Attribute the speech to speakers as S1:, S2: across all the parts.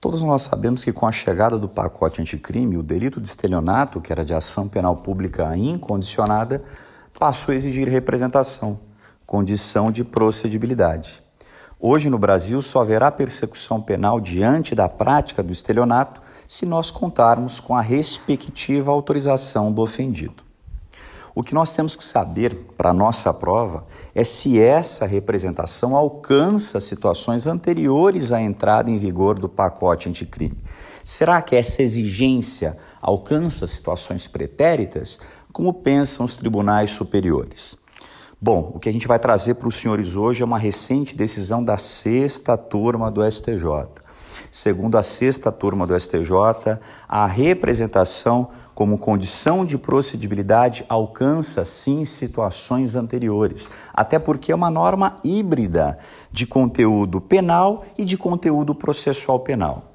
S1: Todos nós sabemos que com a chegada do pacote anticrime, o delito de estelionato, que era de ação penal pública incondicionada, passou a exigir representação, condição de procedibilidade. Hoje no Brasil só haverá persecução penal diante da prática do estelionato se nós contarmos com a respectiva autorização do ofendido. O que nós temos que saber para a nossa prova é se essa representação alcança situações anteriores à entrada em vigor do pacote anticrime. Será que essa exigência alcança situações pretéritas, como pensam os tribunais superiores? Bom, o que a gente vai trazer para os senhores hoje é uma recente decisão da sexta turma do STJ. Segundo a sexta turma do STJ, a representação como condição de procedibilidade alcança sim situações anteriores, até porque é uma norma híbrida de conteúdo penal e de conteúdo processual penal.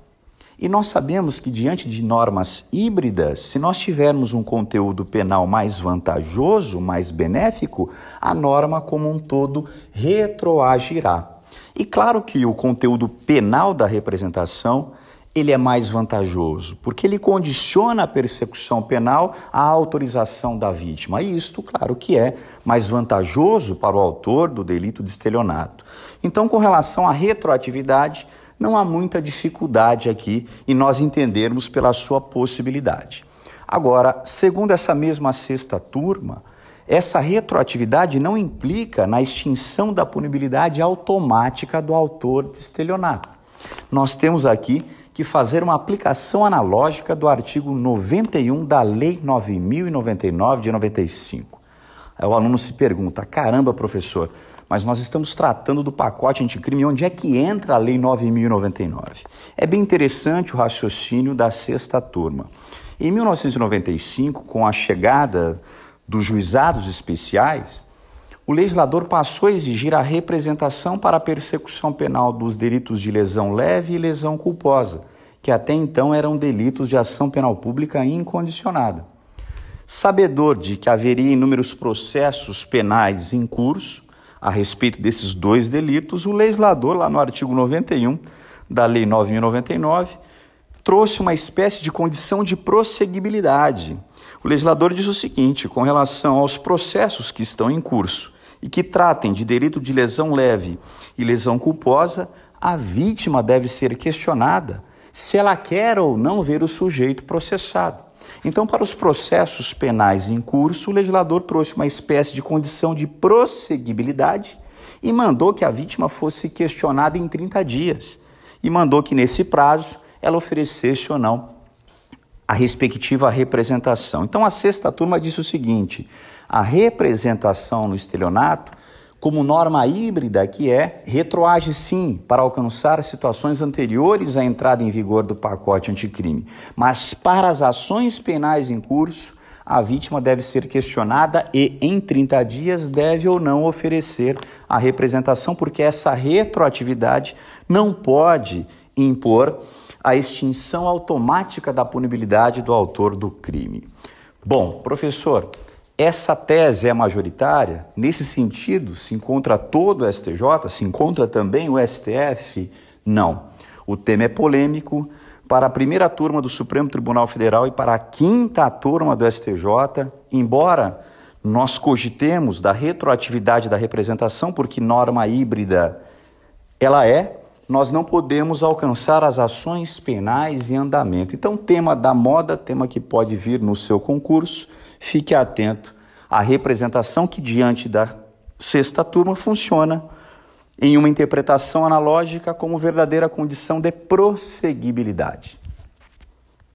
S1: E nós sabemos que, diante de normas híbridas, se nós tivermos um conteúdo penal mais vantajoso, mais benéfico, a norma como um todo retroagirá. E claro que o conteúdo penal da representação ele é mais vantajoso, porque ele condiciona a persecução penal à autorização da vítima. E isto, claro, que é mais vantajoso para o autor do delito de estelionato. Então, com relação à retroatividade, não há muita dificuldade aqui em nós entendermos pela sua possibilidade. Agora, segundo essa mesma sexta turma, essa retroatividade não implica na extinção da punibilidade automática do autor de estelionato. Nós temos aqui que fazer uma aplicação analógica do artigo 91 da Lei 9099 de 95. Aí o aluno se pergunta: caramba, professor, mas nós estamos tratando do pacote anticrime, onde é que entra a Lei 9099? É bem interessante o raciocínio da sexta turma. Em 1995, com a chegada dos juizados especiais, o legislador passou a exigir a representação para a persecução penal dos delitos de lesão leve e lesão culposa, que até então eram delitos de ação penal pública incondicionada. Sabedor de que haveria inúmeros processos penais em curso a respeito desses dois delitos, o legislador, lá no artigo 91 da Lei 9099, trouxe uma espécie de condição de prosseguibilidade. O legislador diz o seguinte: com relação aos processos que estão em curso e que tratem de delito de lesão leve e lesão culposa, a vítima deve ser questionada se ela quer ou não ver o sujeito processado. Então, para os processos penais em curso, o legislador trouxe uma espécie de condição de prosseguibilidade e mandou que a vítima fosse questionada em 30 dias. E mandou que, nesse prazo, ela oferecesse ou não a respectiva representação. Então, a sexta turma disse o seguinte: a representação no estelionato como norma híbrida que é, retroage sim para alcançar situações anteriores à entrada em vigor do pacote anticrime, mas para as ações penais em curso, a vítima deve ser questionada e, em 30 dias, deve ou não oferecer a representação, porque essa retroatividade não pode impor a extinção automática da punibilidade do autor do crime. Bom, professor, essa tese é majoritária? Nesse sentido, se encontra todo o STJ? Se encontra também o STF? Não. O tema é polêmico. Para a primeira turma do Supremo Tribunal Federal e para a quinta turma do STJ, embora nós cogitemos da retroatividade da representação, porque norma híbrida ela é, nós não podemos alcançar as ações penais em andamento. Então, tema da moda, tema que pode vir no seu concurso, fique atento à representação que, diante da sexta turma, funciona em uma interpretação analógica como verdadeira condição de prosseguibilidade.